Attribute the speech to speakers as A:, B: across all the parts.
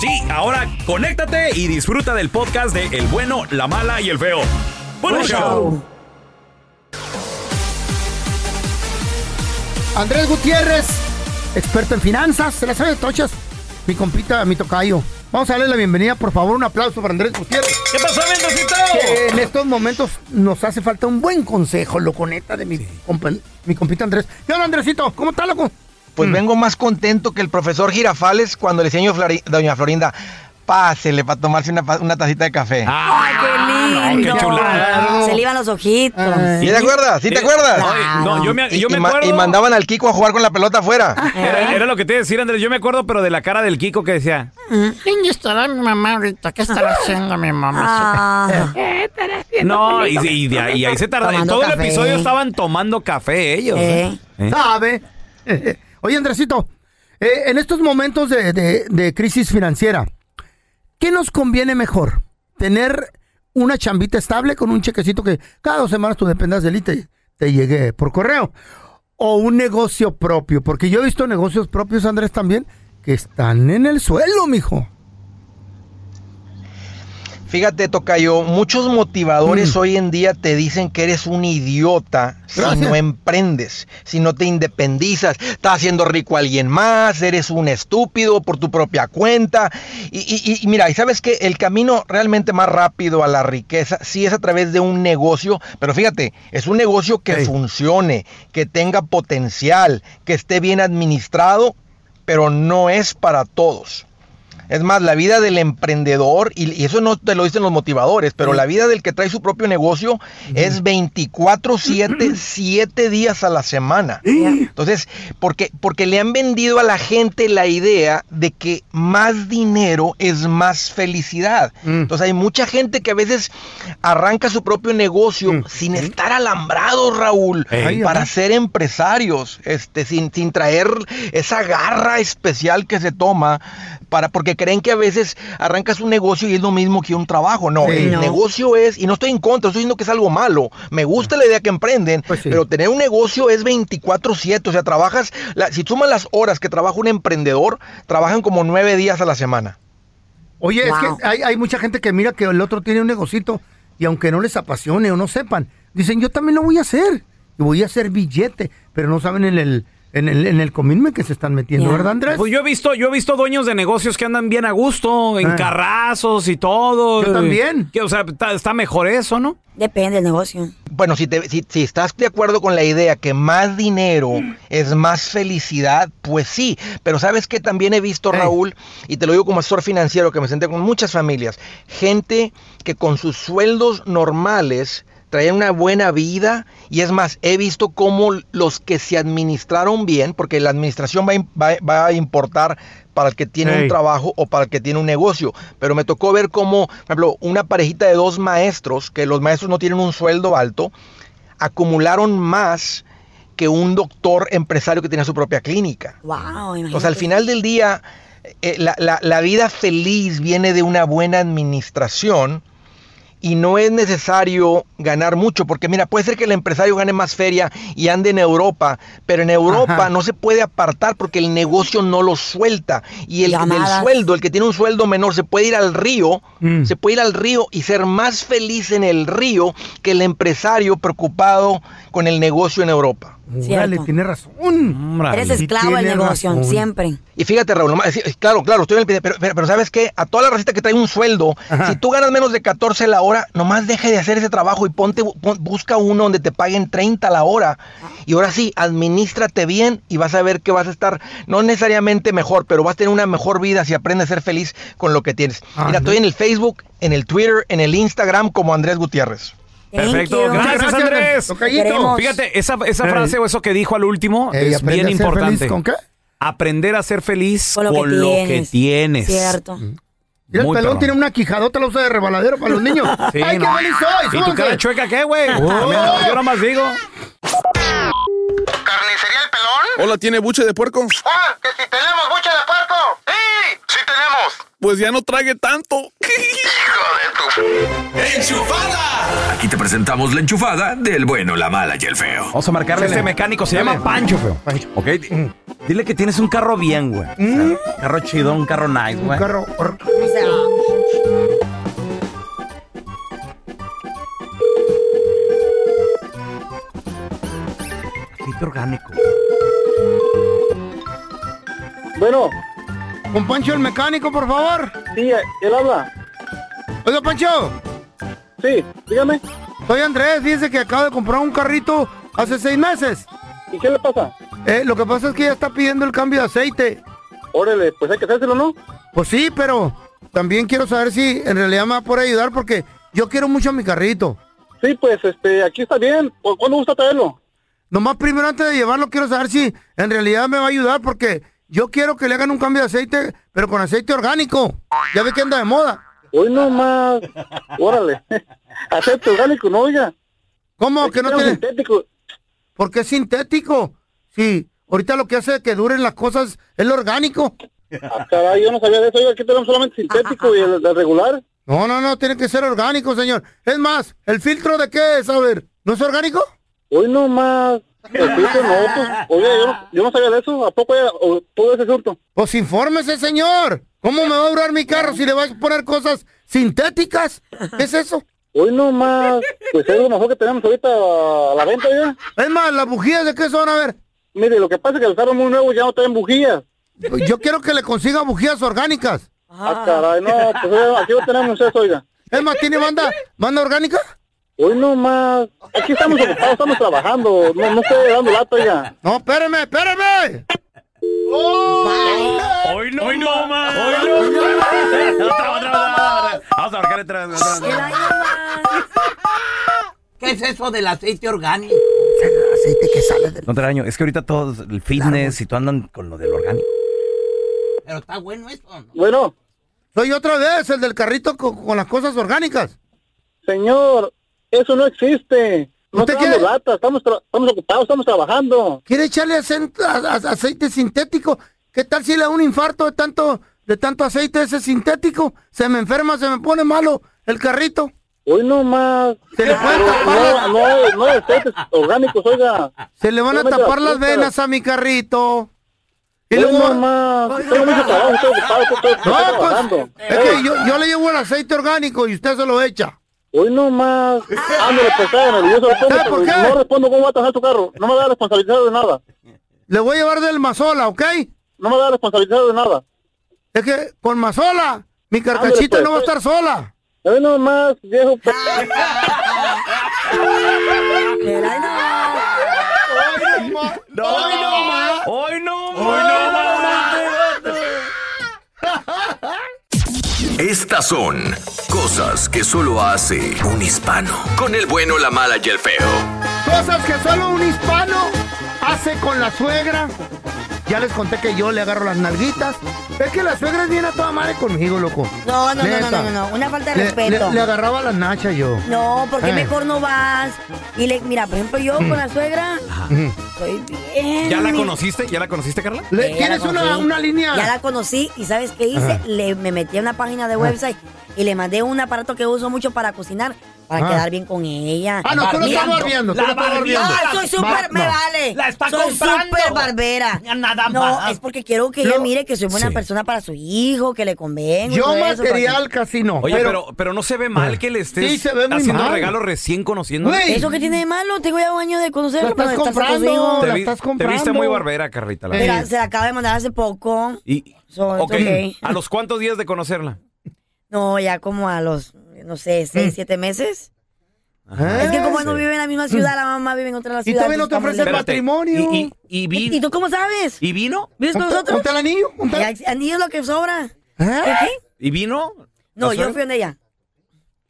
A: Sí, ahora conéctate y disfruta del podcast de El bueno, la mala y el feo. ¡Buen show!
B: show. Andrés Gutiérrez, experto en finanzas, se la sabe de tochas. Mi compita, mi tocayo. Vamos a darle la bienvenida, por favor, un aplauso para Andrés Gutiérrez.
A: ¿Qué pasó, Mendocito?
B: Que en estos momentos nos hace falta un buen consejo, loco, neta, de mi, compa- mi compita Andrés. ¿Qué onda, Andresito? ¿Cómo está, loco?
C: Pues vengo más contento que el profesor Girafales cuando le decía a doña Florinda, pásele para tomarse una, una tacita de café.
D: ¡Ay, qué lindo!
A: qué chulada.
D: Se le iban los ojitos.
C: ¿Sí te acuerdas? ¿Sí te acuerdas?
A: Ay, no, yo me,
C: Y,
A: yo me
C: y ma-
A: acuerdo.
C: y mandaban al Kiko a jugar con la pelota afuera.
A: Era, era lo que te iba a decir, Andrés. Yo me acuerdo, pero de la cara del Kiko que decía.
E: ¿Dónde estará mi mamá ahorita? ¿Qué estará haciendo mi mamá?
D: Ah,
A: No, y, y de ahí, y ahí se tardaron. En todo el
D: café.
A: episodio estaban tomando café ellos.
D: Eh.
A: ¿eh?
B: ¿Sabe? Oye, Andresito, eh, en estos momentos de, crisis financiera, ¿qué nos conviene mejor? ¿Tener una chambita estable con un chequecito que cada dos semanas tú dependas de él y te llegue por correo? ¿O un negocio propio? Porque yo he visto negocios propios, Andrés, también, que están en el suelo, mijo.
C: Fíjate, Tocayo, muchos motivadores hoy en día te dicen que eres un idiota si no emprendes, si no te independizas, estás haciendo rico a alguien más, eres un estúpido por tu propia cuenta. Y, y- y mira, y sabes que el camino realmente más rápido a la riqueza sí es a través de un negocio, pero fíjate, es un negocio que funcione, que tenga potencial, que esté bien administrado, pero no es para todos. Es más, la vida del emprendedor, y, eso no te lo dicen los motivadores, pero la vida del que trae su propio negocio es 24-7, 7 días a la semana. Entonces, porque, porque le han vendido a la gente la idea de que más dinero es más felicidad.
B: Mm.
C: Entonces hay mucha gente que a veces arranca su propio negocio
B: Mm.
C: sin estar alambrados, Raúl,
B: Ey.
C: para ser empresarios, este, sin, sin traer esa garra especial que se toma, para, porque creen que a veces arrancas un negocio y es lo mismo que un trabajo. No,
B: Sí.
C: el
D: No.
C: negocio es, y no estoy en contra, estoy diciendo que es algo malo. Me gusta la idea que emprenden,
B: Pues sí.
C: pero tener un negocio es 24/7, o sea, trabajas, la- si sumas las horas que trabaja un emprendedor, trabajan como nueve días a la semana.
B: Oye,
D: Wow.
B: es que hay, hay mucha gente que mira que el otro tiene un negocito y aunque no les apasione o no sepan, dicen, yo también lo voy a hacer. Y voy a hacer billete, pero no saben en el, en el, en el que se están metiendo. ¿verdad, Andrés?
A: Pues yo he visto, yo he visto dueños de negocios que andan bien a gusto, en
B: Ah.
A: carrazos y todo.
B: Yo también.
A: Que, o sea, está, está mejor eso, ¿no?
D: depende del negocio.
C: Bueno, si, te- si, si estás de acuerdo con la idea que más dinero es más felicidad, pues sí. Pero sabes que también he visto. Raúl, y te lo digo como asesor financiero, que me senté con muchas familias, gente que con sus sueldos normales traían una buena vida. Y es más, he visto cómo los que se administraron bien, porque la administración va, va- va a importar para el que tiene un trabajo o para el que tiene un negocio, pero me tocó ver cómo, por ejemplo, una parejita de dos maestros, que los maestros no tienen un sueldo alto, acumularon más que un doctor empresario que tenía su propia clínica.
D: Wow,
C: sea, al final del día, eh, la, la- la vida feliz viene de una buena administración y no es necesario ganar mucho, porque mira, puede ser que el empresario gane más feria y ande en Europa, pero en Europa
B: Ajá.
C: no se puede apartar porque el negocio no lo suelta. Y el del sueldo, el que tiene un sueldo menor, se puede ir al río,
B: Mm.
C: se puede ir al río y ser más feliz en el río que el empresario preocupado con el negocio en Europa.
B: Órale, tiene razón.
D: Eres esclavo del negocio,
B: razón.
D: siempre.
C: Y fíjate, Raúl, claro, claro, estoy en el pide- pero, pero, pero ¿sabes qué? A toda la racita que trae un sueldo,
B: Ajá.
C: si tú ganas menos de 14 la hora, nomás deje de hacer ese trabajo y ponte, pon- busca uno donde te paguen 30 la hora. Y ahora sí, administrate bien y vas a ver que vas a estar, no necesariamente mejor, pero vas a tener una mejor vida si aprendes a ser feliz con lo que tienes.
B: Ah,
C: Mira,
B: no.
C: estoy en el Facebook, en el Twitter, en el Instagram como Andrés Gutiérrez.
D: Thank
A: Perfecto,
D: you.
A: gracias, Andrés.
B: Tocayito.
A: Fíjate, esa, esa frase o eso que dijo al último
B: Ey,
A: es bien
B: a ser
A: importante.
B: feliz, ¿Con qué?
A: Aprender a ser feliz con
D: Con
A: lo,
D: lo que
A: que
D: tienes.
A: tienes.
D: Cierto.
B: Mira, el
A: Muy
B: pelón
A: perrón.
B: tiene una quijadota, la usa de rebaladero para los niños.
A: Sí,
B: ¡Ay,
A: no.
B: qué feliz soy!
A: ¿Y tu
B: súbanse.
A: cara chueca qué, güey?
B: Oh.
A: Yo nomás digo.
F: ¿Carnicería El Pelón?
G: Hola, ¿tiene buche de puerco?
F: ¡Ah! ¡Que si tenemos buche de puerco! ¡Sí! ¡Sí tenemos!
G: Pues ya no trague tanto.
F: ¡Hijo de tu...
H: Aquí te presentamos la enchufada del bueno, la mala y el feo.
A: Vamos a marcarle a este mecánico. Se llama Pancho, feo. Ok. di- Dile que tienes un carro bien, güey. Un carro chido, un carro nice,
B: Un
A: güey.
B: carro... or-
D: O sea,
A: Aceite orgánico.
I: Bueno,
B: Con Pancho el mecánico, por favor.
I: sí, él habla.
B: Oiga, Pancho.
I: Sí, dígame.
B: Soy Andrés. Fíjese que acabo de comprar un carrito hace seis meses.
I: ¿Y qué le pasa?
B: Eh, lo que pasa es que ya está pidiendo el cambio de aceite.
I: Órale, pues hay que hacérselo, ¿no?
B: Pues sí, pero también quiero saber si en realidad me va a poder ayudar porque yo quiero mucho mi carrito.
I: Sí, pues, este, aquí está bien. ¿Cu- ¿Cuándo gusta traerlo?
B: Nomás primero antes de llevarlo quiero saber si en realidad me va a ayudar porque yo quiero que le hagan un cambio de aceite, pero con aceite orgánico. Ya ve que anda de moda.
I: Hoy nomás. Órale. Aceite orgánico, ¿no, oiga?
B: ¿Cómo que no tiene?
I: sintético.
B: ¿Por qué es sintético? Sí, ahorita lo que hace que duren las cosas es lo orgánico.
I: Ah, caray, yo no sabía de eso. Oiga, aquí tenemos solamente sintético y el, el regular.
B: No, no, no, tiene que ser orgánico, señor. Es más, ¿el filtro de qué es? A ver, ¿no es orgánico?
I: Hoy nomás. El filtro no, pues, oiga, yo no, yo no sabía de eso. ¿A poco ya, o, todo ese surto?
B: Pues infórmese, señor. ¿Cómo me va a durar mi carro si le vas a poner cosas sintéticas? ¿Qué es eso?
I: Hoy nomás. Pues es lo mejor que tenemos ahorita a la venta, oiga.
B: Es más, las bujías de qué son, a ver.
I: Mire, lo que pasa es que el carro muy nuevo ya no traen bujías.
B: Yo quiero que le consiga bujías orgánicas.
I: Ah, caray, no, pues oiga, aquí no tenemos eso, oiga.
B: Es más, ¿tiene banda, banda orgánica?
I: Hoy no más. Aquí estamos ocupados, estamos trabajando. No, no estoy dando lata, oiga.
B: No, espérame, espérame.
A: Hoy no, hoy no más. Hoy no más. Otra, otra, otra. Vamos a otra otra
D: el más.
E: ¿Qué es eso del aceite orgánico?
B: Aceite que sale del...
A: No te daño. Es que ahorita todo el fitness y tú andan con lo del orgánico.
E: Pero está bueno eso, ¿no?
I: Bueno,
B: Soy otra vez el del carrito con, con las cosas orgánicas.
I: señor, eso no existe. No
B: ¿Usted
I: estamos
B: quiere?
I: lata, estamos, estamos ocupados, estamos trabajando.
B: ¿Quiere echarle a- a- aceite sintético? ¿Qué tal si le da un infarto de tanto, de tanto aceite ese sintético? Se me enferma, se me pone malo el carrito.
I: Hoy no más.
B: Se le puede
I: Pero
B: tapar,
I: No, no, no aceites orgánicos, oiga.
B: se le van a tapar las venas a mi carrito. Y luego,
I: no. Tengo mucho trabajo, estoy ocupado, estoy, estoy
B: no, pues, es que yo, yo le llevo el aceite orgánico y usted se lo echa.
I: Hoy no más. Ándale, pues tráiganmelo, yo se lo pongo,
B: ¿Sabe por qué?
I: No respondo cómo va a trabajar tu carro. No me da responsabilidad de nada.
B: Le voy a llevar del Mazola, ¿ok?
I: No me da responsabilidad de nada.
B: Es que con Mazola, mi carcachita
I: pues.
B: no va a estar sola.
I: Hoy no más, viejo. pues.
D: El año más.
A: No, hoy no más. Hoy no más.
H: Estas son cosas que solo hace un hispano. Con el bueno, la mala y el feo.
B: Cosas que solo un hispano hace con la suegra. Ya les conté que yo le agarro las nalguitas. Es que la suegra es bien a toda madre conmigo, loco.
D: No, no, no, no, no, no, no, una falta de
B: Le,
D: respeto.
B: le- le agarraba las nachas yo.
D: No, porque
B: Eh.
D: mejor no vas. Y le, mira, por ejemplo, yo con la suegra, soy bien.
A: ¿Ya la
D: mi-
A: conociste? ¿Ya la conociste, Carla?
B: Le-
D: ya
B: ¿Tienes una, una línea?
D: Ya la conocí y ¿sabes qué hice?
B: Ajá.
D: Le, me metí a una página de website y le mandé un aparato que uso mucho para cocinar para
B: Ah.
D: quedar bien con ella.
B: Ah, no, tú lo estás barbeando, tú
A: la
B: estás
A: barbeando.
D: Ah, soy súper, me
B: no.
D: vale.
A: La está
D: soy
A: comprando.
D: súper barbera.
A: Nada
D: no,
A: más.
D: es porque quiero que ella mire que soy buena
A: Sí.
D: persona para su hijo, que le convenga.
B: Yo material casi no.
A: Oye,
B: pero,
A: pero, pero no se ve mal que le estés
B: Sí, se ve muy
A: haciendo
B: mal.
A: regalos recién conociendo.
D: ¿Eso que tiene de malo? Tengo ya un año de
B: la
D: conocerlo.
B: estás
D: pero
B: comprando, la
A: vi-
B: estás
A: te viste muy barbera, Carrita. La
B: Eh.
D: Mira, se la acaba de mandar hace poco.
A: Y,
D: So, okay.
A: ¿a los cuántos días de conocerla?
D: No, ya como a los, no sé, seis,
B: Mm.
D: siete meses.
B: Ah,
D: es que como él no vive en la misma ciudad, la mamá vive en otra
B: Y
D: ciudad.
B: todavía no te ofrece el matrimonio.
A: ¿Y, y, y
D: ¿Y, y tú cómo sabes?
A: ¿Y vino?
D: ¿Vives con nosotros?
B: ponte el anillo, ponte-
D: Ya, Anillo es lo que sobra.
B: ¿Eh?
D: ¿Qué?
A: ¿Y vino?
D: No,
A: ¿La
D: yo fui donde ella.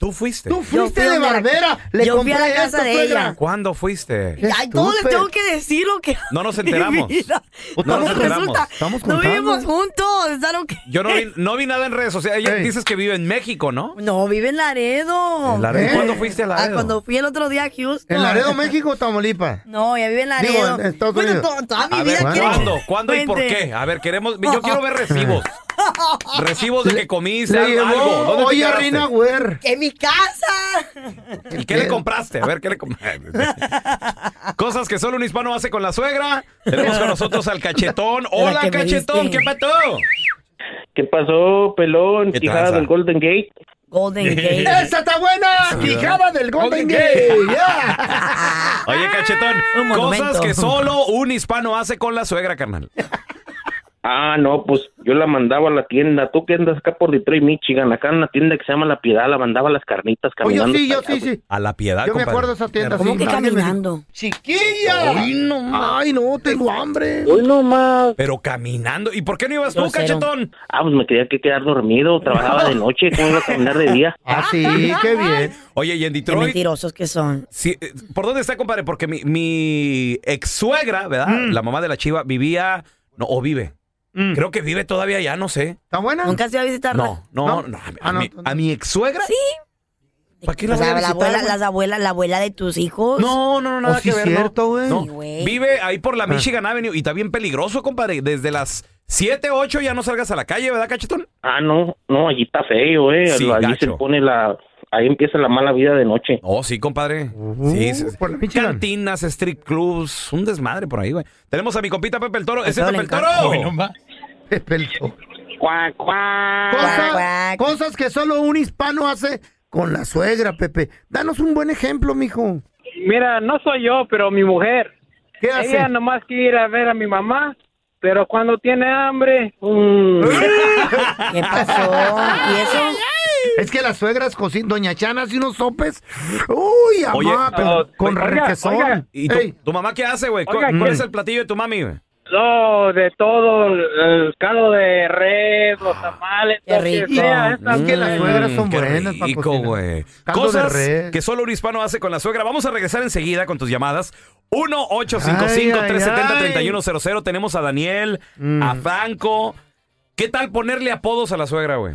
A: ¿Tú fuiste?
B: Tú fuiste
D: fui
B: de
D: donde la-
B: barbera. Le
D: yo fui a la casa
B: esto,
D: de
B: suegra.
D: ella.
A: ¿Cuándo fuiste?
D: Ay, ¿cómo les
B: estúpido.
D: tengo que decir lo que...
A: No nos enteramos.
D: Mi vida.
B: No
D: ¿Cómo
A: nos enteramos.
D: resulta?
B: Estamos
D: no
B: contando.
D: vivimos juntos. ¿es algo que-
A: Yo no vi, no vi nada en redes sociales. Ella
B: Ey.
A: dices que vive en México, ¿no?
D: No, vive en Laredo.
A: En Laredo.
B: ¿Eh?
A: ¿Cuándo fuiste a
D: Ah,
A: Laredo?
D: cuando fui el otro día a Houston.
B: ¿En Laredo, México o Tamaulipas?
D: No, ya vive en
B: Digo,
D: Laredo.
B: en Estados
D: Bueno,
B: Unidos.
D: to- toda mi
A: A
D: vida
A: ver,
D: quiere-
A: ¿cuándo? ¿Cuándo y por qué? A ver, queremos, yo quiero ver recibos. Recibos de que comiste
B: Le
A: algo.
B: llevó.
A: ¿Dónde te
B: Oye? Reina Güer.
D: ¡En mi casa!
A: ¿Y qué le compraste? A ver, ¿qué le compraste? Cosas que solo un hispano hace con la suegra. Tenemos con nosotros al cachetón. Hola,
D: que
A: cachetón. ¿qué pato?
J: ¿Qué pasó, pelón?
A: ¿Qué
J: Quijada
A: tranza?
J: del Golden Gate.
D: Golden Gate.
B: ¡Esa está buena! ¡Quijada del Golden
A: Golden
B: Gate!
A: Gate.
B: Yeah.
A: Oye, cachetón, cosas que solo un hispano hace con la suegra, carnal.
J: Ah, no, pues yo la mandaba a la tienda. Tú que andas acá por Detroit, Michigan, acá en una tienda que se llama La Piedad, la mandaba a las carnitas
B: Oye,
J: caminando.
B: sí, yo sí, sí.
A: A la piedad,
B: Yo me acuerdo de esa tienda.
D: ¿Cómo
B: sí,
D: que caminando?
B: ¡Chiquilla!
A: Ay, no,
B: Ay, no, tengo hambre.
I: Hoy nomás.
A: Pero caminando. ¿Y por qué no ibas tú,
D: Grosero.
A: cachetón?
J: Ah, pues me quería que quedar dormido. Trabajaba de noche, ¿cómo iba a caminar de día?
B: Ah, sí, qué bien.
A: Oye, y en
D: Qué
A: Detroit.
D: mentirosos que son.
A: Sí, eh, ¿Por dónde está, compadre? Porque mi, mi ex suegra, ¿verdad?
B: Mm.
A: La mamá de la chiva vivía. No, o vive.
B: Mm.
A: Creo que vive todavía ya, no sé.
B: ¿Está buena?
D: ¿Nunca se iba a visitarla?
A: No, no,
B: ¿No?
A: no. a,
B: Ah, no,
A: mi,
B: no.
A: a mi ex suegra.
D: Sí.
A: ¿Para qué la
D: O
A: voy a
D: sea, la
A: visitar,
D: abuela,
A: güey?
D: las abuelas, la abuela de tus hijos.
A: No, no, no, nada
B: Oh, sí,
A: que ver. no.
B: cierto, güey.
A: No.
D: Sí.
A: Vive ahí por
B: Ah.
A: la Michigan Avenue y está bien peligroso, compadre. Desde las 7, 8 ya no salgas a la calle, ¿verdad, cachetón?
J: Ah, no, no, allí está feo, eh.
A: Sí,
J: allí se pone la... Ahí empieza la mala vida de noche.
A: Oh, sí, compadre.
B: Uh,
A: sí,
B: por la.
A: Cantinas, strip clubs, un desmadre por ahí, güey. Tenemos a mi compita Pepe el Toro. ¡Ese
D: Toro
A: Pepe el Toro! no ma-
B: Pelto.
J: Cuac, cuac.
B: Cosas,
D: cuac.
B: cosas que solo un hispano hace con la suegra, Pepe. Danos un buen ejemplo, mijo.
I: Mira, no soy yo, pero mi mujer.
B: ¿Qué hace?
I: Ella nomás quiere ir a ver a mi mamá, pero cuando tiene hambre, mm,
D: ¿Qué pasó? ¿Y eso?
B: Es que las suegras cocinan, doña Chana hace unos sopes. Uy,
A: Oye,
B: amá, pero
I: oh,
B: con
I: oiga,
B: requesón.
I: oiga.
A: ¿Y tu,
B: Ey,
A: tu mamá qué hace, güey? ¿Cu-
I: Oiga,
A: ¿Cuál
I: ¿qué?
A: es el platillo de tu mami, güey?
I: no, de todo, el caldo de res, los tamales,
D: Qué
I: lo que
D: rico.
I: sea, esa-
B: es que las suegras son
A: qué
B: buenas para
A: rico,
B: cocinar.
A: güey.
B: Caldo
A: Cosas
B: de res.
A: que solo un hispano hace con la suegra. Vamos a regresar enseguida con tus llamadas.
B: Ay, ay,
A: 1-855-370-3100. Tenemos a Daniel,
B: Mm.
A: a Franco. ¿Qué tal ponerle apodos a la suegra, güey?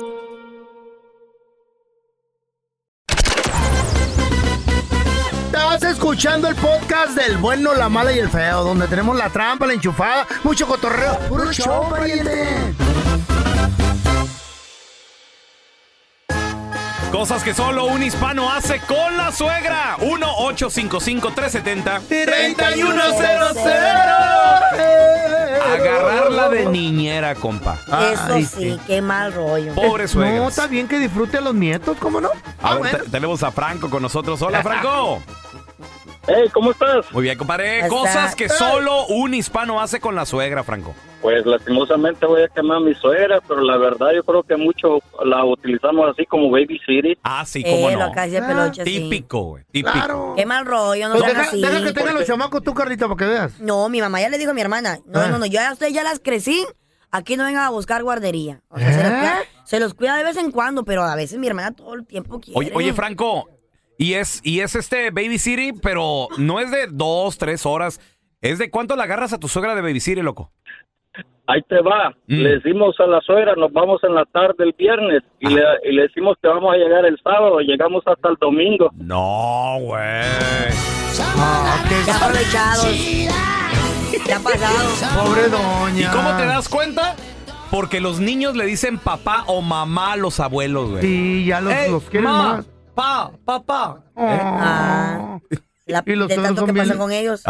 B: Escuchando el podcast del bueno, la mala y el feo, donde tenemos la trampa, la enchufada, mucho cotorreo. ¡Puro show, pariente!
A: Cosas que solo un hispano hace con la suegra. 1-855-370-3100. Agarrarla de niñera, compa.
D: Eso
B: Ay,
D: sí, qué mal rollo.
A: Pobre suegra.
B: No, está bien que disfrute a los nietos, ¿cómo no?
A: A
B: Ah,
A: ver,
B: bueno.
A: te- tenemos a Franco con nosotros. Hola, Franco.
I: Hey, ¿cómo estás?
A: Muy bien, compadre. Cosas que solo un hispano hace con la suegra, Franco.
I: Pues lastimosamente voy a quemar a mi suegra, pero la verdad yo creo que mucho la utilizamos así como baby city.
A: Ah, sí, cómo
D: Eh,
A: no.
D: lo que hacía peluche, sí.
A: Típico, güey. Típico.
B: Claro.
D: Qué mal rollo, no
B: Pues deja,
D: así.
B: deja que tengan los chamacos tú, Carlita, para que veas.
D: No, mi mamá ya le dijo a mi hermana. No,
B: Ah.
D: no, no, yo ya, ustedes ya las crecí. Aquí no vengan a buscar guardería. O sea, se, los
B: ¿Eh?
D: cuida, se los cuida de vez en cuando, pero a veces mi hermana todo el tiempo quiere.
A: Oye, oye, Franco. Y es, y es este Baby City, pero no es de dos, tres horas. Es de cuánto la agarras a tu suegra de Baby City, loco.
I: Ahí te va.
A: Mm.
I: Le decimos a la suegra, nos vamos en la tarde el viernes y, le, y le decimos que vamos a llegar el sábado. Llegamos hasta el domingo.
A: No, güey.
D: Ya aprovechados. Ya pasado.
B: Pobre doña.
A: ¿Y cómo te das cuenta? Porque los niños le dicen papá o mamá a los abuelos, güey.
B: Sí, ya los,
A: Ey,
B: los quieren
A: ma,
B: más.
A: Pa, papá.
D: Ah. La-
B: Y los
D: de
B: otros
D: tanto
B: son
D: que
B: bien,
D: con ellos.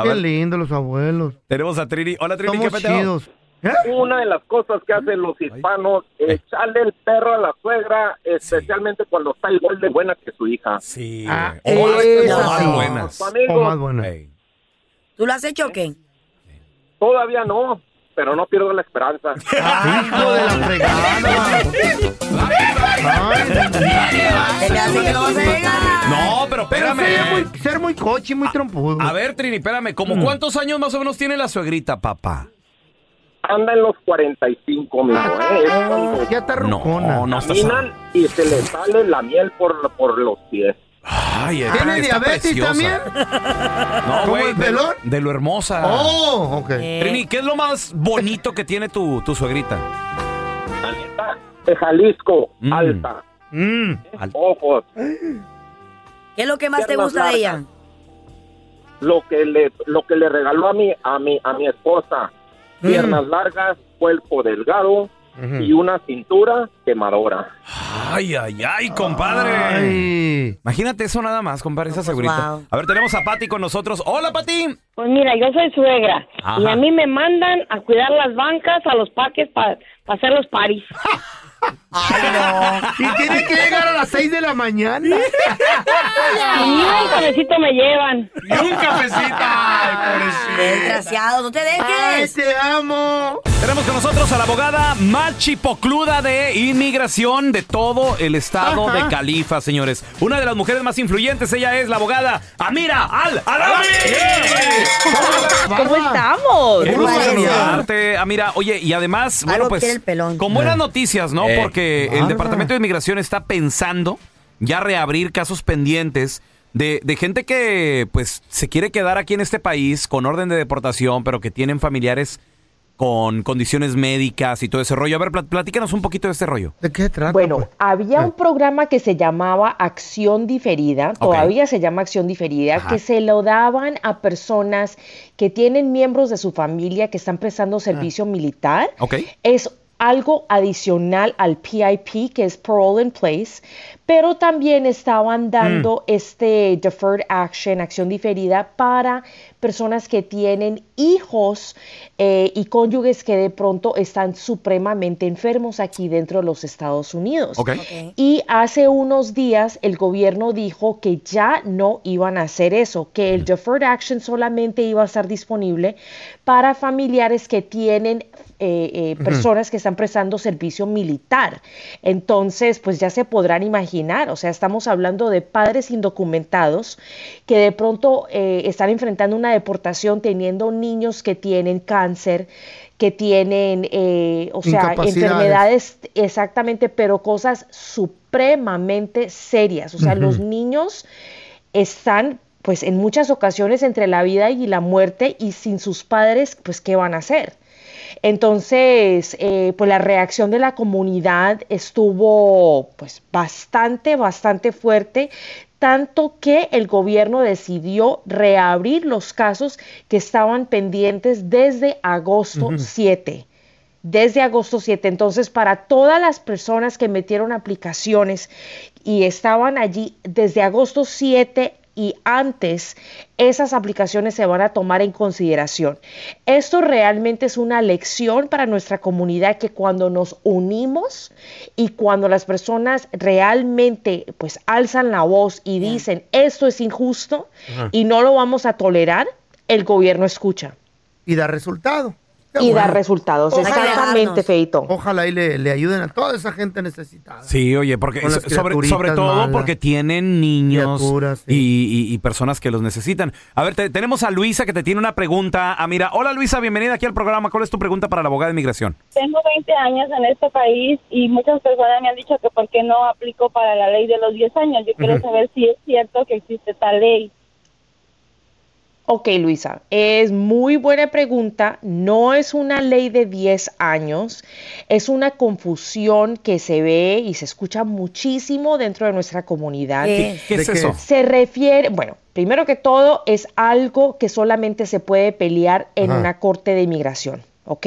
B: Los abuelos.
A: Tenemos a Trini. Hola, Trini,
B: Somos
A: ¿qué
B: chidos. ¿Eh?
I: Una de las cosas que hacen los hispanos es echarle el perro a la suegra, especialmente cuando está igual de buena que su hija.
A: Sí,
B: Ah.
A: O más-
B: esas
A: o más buenas.
B: O más buenas.
D: ¿Tú lo has hecho o qué?
I: todavía no, pero no pierdo la esperanza.
B: Hijo de la fregada.
D: No.
A: No, pero espérame.
B: ser muy, ser muy cochi, muy trompudo.
A: A ver, Trini, espérame. ¿Cómo
B: Mm.
A: cuántos años más o menos tiene la suegrita, papá?
I: Anda en los 45, mijo, ¿eh? Es cuando
B: Ya está rucona.
A: No, no estás.
I: caminan y se le sale la miel por, por los pies.
A: Ay,
B: ¿Tiene diabetes también?
A: No,
B: ¿Como
A: güey.
B: el
A: De,
B: pelón?
A: de lo hermosa.
B: Oh, ok.
D: Eh,
A: Trini, ¿qué es lo más bonito que tiene tu, tu suegrita?
I: La neta, de Jalisco,
A: Mm.
I: alta,
B: Mm.
I: ojos,
D: ¿Qué es lo que más te gusta de ella?
I: lo que le lo que le regaló a mi a mi a mi esposa, piernas largas, cuerpo delgado y una cintura quemadora.
A: Ay, ay, ay, compadre.
B: Ay.
A: Imagínate eso nada más, compadre, esa
D: pues,
A: segurita.
D: wow.
A: A ver, tenemos a Pati con nosotros. Hola, Pati.
K: Pues mira, yo soy suegra
A: Ajá.
K: y a mí me mandan a cuidar las bancas, a los parques para hacer los paris.
B: Y tiene que llegar a las 6 de la mañana.
K: Ni un cabecito me llevan.
A: Y un cafecito.
D: Desgraciado, no te
B: Ay,
D: dejes.
B: te amo.
A: Tenemos con nosotros a la abogada más chipocluda de inmigración de todo el estado
B: Ajá.
A: de Califa, señores. Una de las mujeres más influyentes, ella es la abogada Amira Al Alami.
K: ¿Cómo estamos?
A: Qué
D: ¿Cómo
A: gusto saludarte, Amira. Oye, y además, bueno, pues,
D: quiere el pelón.
A: con buenas noticias, ¿no?
G: Eh.
A: El. Departamento de Inmigración está pensando ya reabrir casos pendientes de, de gente que, pues, se quiere quedar aquí en este país con orden de deportación, pero que tienen familiares con condiciones médicas y todo ese rollo. A ver, plat- platícanos un poquito de este rollo.
B: ¿De qué trata?
K: Bueno,
B: pues?
K: había un programa que se llamaba Acción Diferida, todavía se llama Acción Diferida,
A: Ajá.
K: que se lo daban a personas que tienen miembros de su familia que están prestando servicio militar.
A: ¿Ok?
K: Es algo adicional al PIP, que es Parole in Place, pero también estaban dando este Deferred Action, acción diferida, para personas que tienen hijos eh, y cónyuges que de pronto están supremamente enfermos aquí dentro de los Estados Unidos. Y hace unos días el gobierno dijo que ya no iban a hacer eso, que el Deferred Action solamente iba a estar disponible para familiares que tienen eh, eh, personas que están prestando servicio militar. Entonces, pues ya se podrán imaginar, o sea, estamos hablando de padres indocumentados que de pronto eh, están enfrentando una deportación teniendo niños que tienen cáncer, que tienen, eh, o sea, enfermedades exactamente, pero cosas supremamente serias. O sea, los niños están, pues, en muchas ocasiones entre la vida y la muerte y sin sus padres, pues, ¿qué van a hacer? Entonces, eh, pues la reacción de la comunidad estuvo pues bastante, bastante fuerte, tanto que el gobierno decidió reabrir los casos que estaban pendientes desde agosto 7 desde agosto 7. Entonces, para todas las personas que metieron aplicaciones y estaban allí desde agosto 7 y antes, esas aplicaciones se van a tomar en consideración. Esto realmente es una lección para nuestra comunidad que cuando nos unimos y cuando las personas realmente pues alzan la voz y dicen esto es injusto y no lo vamos a tolerar, el gobierno escucha.
B: Y da resultado.
K: Y dar
B: bueno.
K: resultados.
B: Ojalá-
K: Exactamente, Feito.
B: Ojalá y le, le ayuden a toda esa gente necesitada.
A: Sí, oye, porque sobre, todo
B: malas.
A: porque tienen niños y, y- y personas que los necesitan. A ver, te- tenemos a Luisa que te tiene una pregunta. Ah, mira, hola Luisa, bienvenida aquí al programa. ¿Cuál es tu pregunta para la abogada de inmigración?
L: Tengo 20 años en este país y muchas personas me han dicho que por qué no aplico para la ley de los 10 años. Yo quiero saber si es cierto que existe tal ley.
K: Ok, Luisa, es muy buena pregunta. No es una ley de 10 años, es una confusión que se ve y se escucha muchísimo dentro de nuestra comunidad.
A: ¿Qué- qué es eso?
K: Se refiere, bueno, primero que todo es algo que solamente se puede pelear en
M: Ajá.
K: una corte de inmigración. ¿Ok?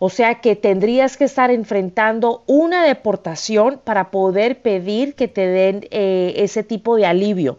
K: O sea que tendrías que estar enfrentando una deportación para poder pedir que te den eh, ese tipo de alivio.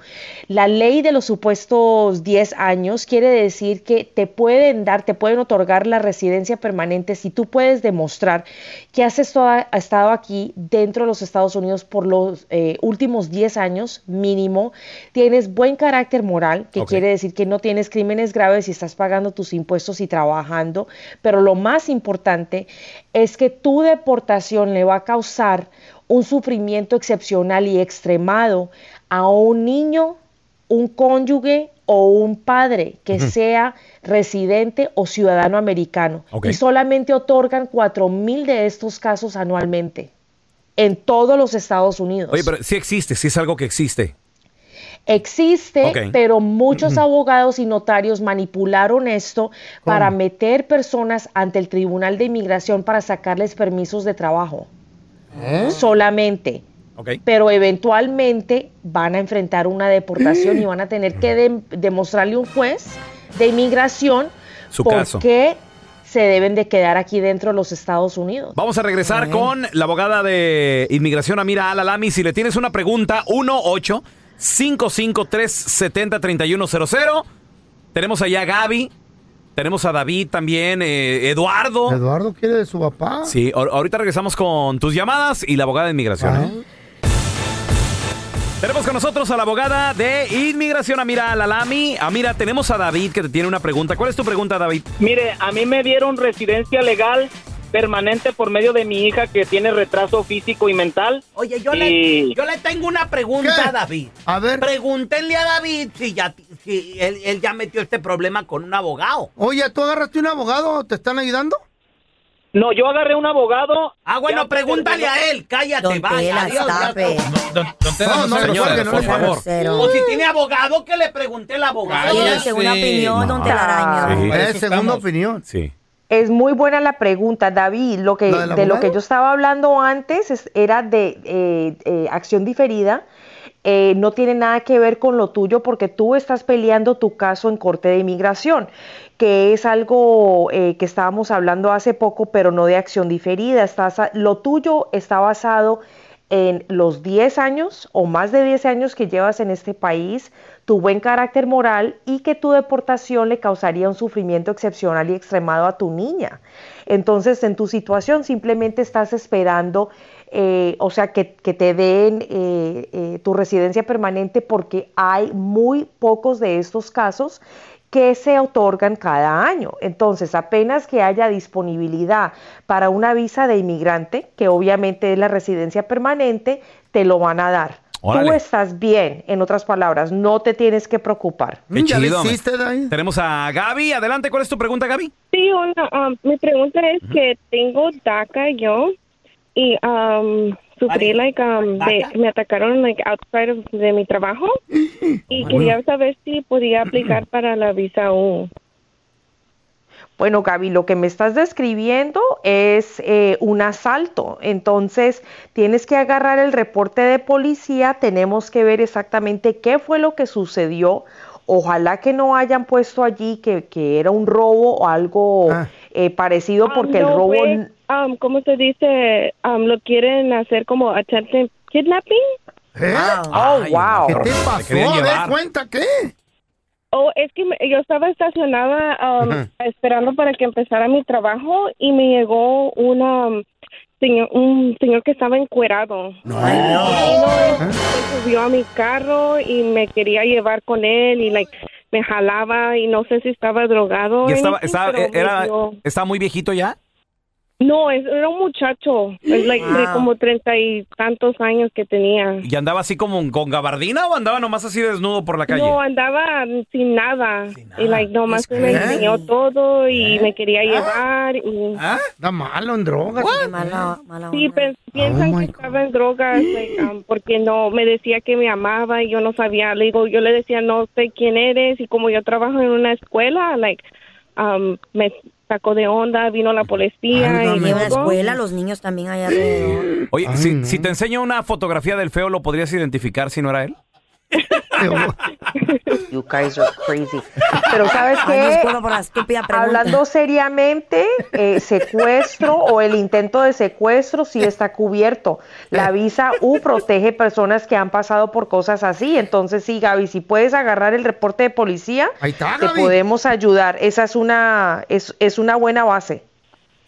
K: La ley de los supuestos 10 años quiere decir que te pueden dar, te pueden otorgar la residencia permanente si tú puedes demostrar que has estado aquí dentro de los Estados Unidos por los eh, últimos 10 años mínimo, tienes buen carácter moral, que quiere decir que no tienes crímenes graves y estás pagando tus impuestos y trabajando, pero lo más importante es que tu deportación le va a causar un sufrimiento excepcional y extremado a un niño, un cónyuge o un padre que sea residente o ciudadano americano. Y solamente otorgan cuatro mil de estos casos anualmente en todos los Estados Unidos.
A: Oye, pero sí existe, sí es algo que existe.
K: Existe, pero muchos abogados y notarios manipularon esto para meter personas ante el Tribunal de Inmigración para sacarles permisos de trabajo. Solamente. Pero eventualmente van a enfrentar una deportación y van a tener que dem- demostrarle a un juez de inmigración
A: Su
K: por
A: caso.
K: qué se deben de quedar aquí dentro de los Estados Unidos.
A: Vamos a regresar con la abogada de inmigración, Amira Alalami. Si le tienes una pregunta, 18 553 70 3100 Tenemos allá a Gaby. Tenemos a David también, eh, Eduardo.
B: Eduardo quiere de su papá.
A: Sí, ahor- ahorita regresamos con tus llamadas y la abogada de inmigración. ¿eh? Tenemos con nosotros a la abogada de inmigración, Amira Alalami. Amira, tenemos a David que te tiene una pregunta. ¿Cuál es tu pregunta, David?
N: Mire, a mí me dieron residencia legal permanente por medio de mi hija que tiene retraso físico y mental.
E: Oye, yo,
N: Y-
E: le, yo le tengo una pregunta
N: ¿Qué?
E: a David.
B: A ver.
E: Pregúntenle a David si, ya, si él, él ya metió este problema con un abogado.
B: Oye, ¿tú agarraste un abogado? ¿Te están ayudando?
N: No, yo agarré un abogado.
E: Ah, bueno,
N: Ya
E: pregúntale a él. Cállate,
N: Don
E: vaya. Adiós.
N: Don- don Tela, no, no,
A: señora,
N: no
A: por favor.
E: O si tiene abogado, que le pregunte el abogado.
D: Tiene segunda opinión, don Telaraño.
A: Sí.
B: Es segunda opinión.
A: Sí.
K: Es muy buena la pregunta, David. Lo que,
B: ¿La del
K: de lo que yo estaba hablando antes es- era de eh, eh, acción diferida. Eh, no tiene nada que ver con lo tuyo porque tú estás peleando tu caso en Corte de Inmigración, que es algo eh, que estábamos hablando hace poco, pero no de acción diferida. Estás lo tuyo está basado en los 10 años o más de 10 años que llevas en este país, tu buen carácter moral y que tu deportación le causaría un sufrimiento excepcional y extremado a tu niña. Entonces, en tu situación simplemente estás esperando, eh, o sea, que, que te den eh, eh, tu residencia permanente porque hay muy pocos de estos casos que se otorgan cada año. Entonces, apenas que haya disponibilidad para una visa de inmigrante, que obviamente es la residencia permanente, te lo van a dar. Tú
A: Órale.
K: estás bien, en otras palabras, no te tienes que preocupar.
A: Qué chido. me- Tenemos a Gaby. Adelante, ¿cuál es tu pregunta, Gaby?
L: Sí, una, um, mi pregunta es que tengo DACA yo y um, sufrí, like, um, de, me atacaron, like, outside of- de mi trabajo y quería saber si podía aplicar para la visa U.
K: Bueno, Gaby, lo que me estás describiendo es eh, un asalto. Entonces, tienes que agarrar el reporte de policía, tenemos que ver exactamente qué fue lo que sucedió. Ojalá que no hayan puesto allí que, que era un robo o algo eh, parecido, porque el
L: Um, no
K: robo...
L: fue, um, ¿Cómo se dice? Um, lo quieren hacer como attempted kidnapping.
K: Oh, wow.
B: ¿Qué te pasó? Ver, cuenta, ¿qué?
L: Oh, es que me- yo estaba estacionada um, esperando para que empezara mi trabajo y me llegó una um, señor, un señor que estaba encuerado.
B: No.
L: Y vino, se subió a mi carro y me quería llevar con él y like me jalaba y no sé si estaba drogado.
A: ¿Y
L: o
A: estaba, era, ¿Estaba muy viejito ya?
L: No, es- era un muchacho, es like, de
A: Wow.
L: como treinta y tantos años que tenía.
A: ¿Y andaba así como con gabardina o andaba nomás así desnudo por la calle?
L: No, andaba sin nada. Y like, nomás me
B: ¿Qué?
L: enseñó todo y me quería llevar. Y...
B: Está malo en drogas.
L: Sí, pe- piensan
B: Oh,
L: que estaba en drogas like, um, porque no me decía que me amaba y yo no sabía. Le digo, yo le decía no sé quién eres y como yo trabajo en una escuela, like, um, me sacó de onda, vino la policía y
D: en la escuela, los niños también allá alrededor.
A: Oye, si, si te enseño una fotografía del feo, ¿lo podrías identificar si no era él?
K: You guys are crazy. Pero ¿sabes
D: Ay,
K: qué?
D: disculpa por la estúpida pregunta.
K: Hablando seriamente, eh, secuestro o el intento de secuestro sí está cubierto. La visa U protege personas que han pasado por cosas así. Entonces sí, Gaby, si puedes agarrar el reporte de policía,
B: Ahí está,
K: te
B: Gaby.
K: podemos ayudar. Esa es una, es, es una buena base.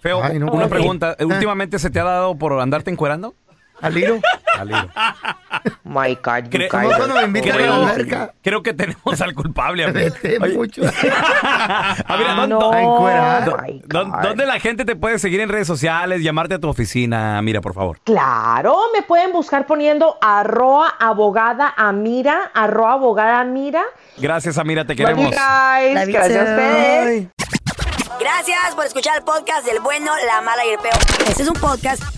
A: Feo,
B: Ay, no,
A: una pregunta.
B: Ah.
A: ¿Últimamente se te ha dado por andarte encuerando?
B: ¿Al hilo?
A: Al hilo.
K: My God, you
A: Cre-
B: cuando me invitan a la alberca.
A: creo que tenemos al culpable.
B: Vete mucho.
A: a ver, ¿dónde,
K: No,
B: A encuerar.
K: my
A: dó-
K: God.
A: dónde la gente te puede seguir en redes sociales, llamarte a tu oficina? Mira, por favor.
K: Claro, me pueden buscar poniendo arroa abogada amira, arroa abogada amira.
A: Gracias, Amira, te queremos.
K: guys. Gracias a ustedes.
D: Gracias por escuchar el podcast del bueno, la mala y el peor. Este es un podcast